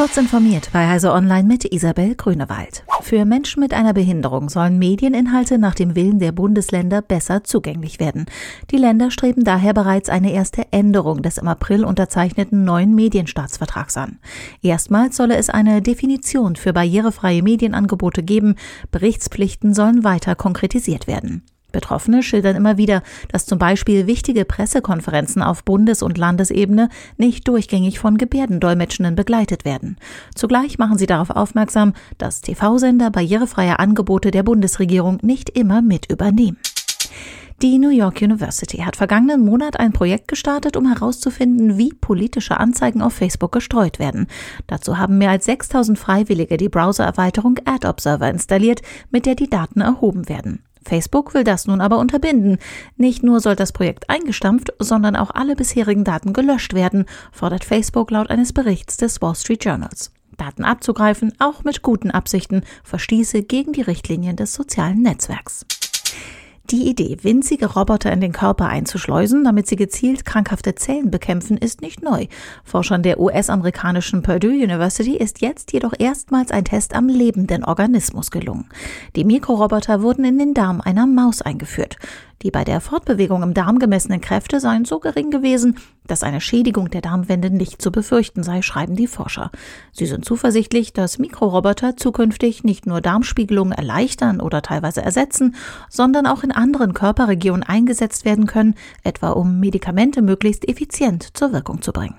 Kurz informiert bei Heise Online mit Isabel Grünewald. Für Menschen mit einer Behinderung sollen Medieninhalte nach dem Willen der Bundesländer besser zugänglich werden. Die Länder streben daher bereits eine erste Änderung des im April unterzeichneten neuen Medienstaatsvertrags an. Erstmals solle es eine Definition für barrierefreie Medienangebote geben. Berichtspflichten sollen weiter konkretisiert werden. Betroffene schildern immer wieder, dass zum Beispiel wichtige Pressekonferenzen auf Bundes- und Landesebene nicht durchgängig von Gebärdendolmetschenden begleitet werden. Zugleich machen sie darauf aufmerksam, dass TV-Sender barrierefreie Angebote der Bundesregierung nicht immer mit übernehmen. Die New York University hat vergangenen Monat ein Projekt gestartet, um herauszufinden, wie politische Anzeigen auf Facebook gestreut werden. Dazu haben mehr als 6000 Freiwillige die Browser-Erweiterung Ad Observer installiert, mit der die Daten erhoben werden. Facebook will das nun aber unterbinden. Nicht nur soll das Projekt eingestampft, sondern auch alle bisherigen Daten gelöscht werden, fordert Facebook laut eines Berichts des Wall Street Journals. Daten abzugreifen, auch mit guten Absichten, verstieße gegen die Richtlinien des sozialen Netzwerks. Die Idee, winzige Roboter in den Körper einzuschleusen, damit sie gezielt krankhafte Zellen bekämpfen, ist nicht neu. Forschern der US-amerikanischen Purdue University ist jetzt jedoch erstmals ein Test am lebenden Organismus gelungen. Die Mikroroboter wurden in den Darm einer Maus eingeführt. Die bei der Fortbewegung im Darm gemessenen Kräfte seien so gering gewesen, dass eine Schädigung der Darmwände nicht zu befürchten sei, schreiben die Forscher. Sie sind zuversichtlich, dass Mikroroboter zukünftig nicht nur Darmspiegelungen erleichtern oder teilweise ersetzen, sondern auch in anderen Körperregionen eingesetzt werden können, etwa um Medikamente möglichst effizient zur Wirkung zu bringen.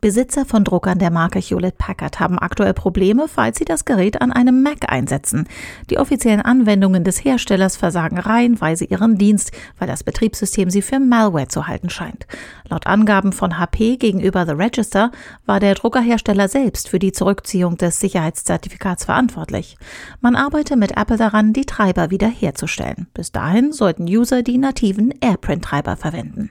Besitzer von Druckern der Marke Hewlett Packard haben aktuell Probleme, falls sie das Gerät an einem Mac einsetzen. Die offiziellen Anwendungen des Herstellers versagen reihenweise ihren Dienst, weil das Betriebssystem sie für Malware zu halten scheint. Laut Angaben von HP gegenüber The Register war der Druckerhersteller selbst für die Zurückziehung des Sicherheitszertifikats verantwortlich. Man arbeite mit Apple daran, die Treiber wiederherzustellen. Bis dahin sollten User die nativen AirPrint-Treiber verwenden.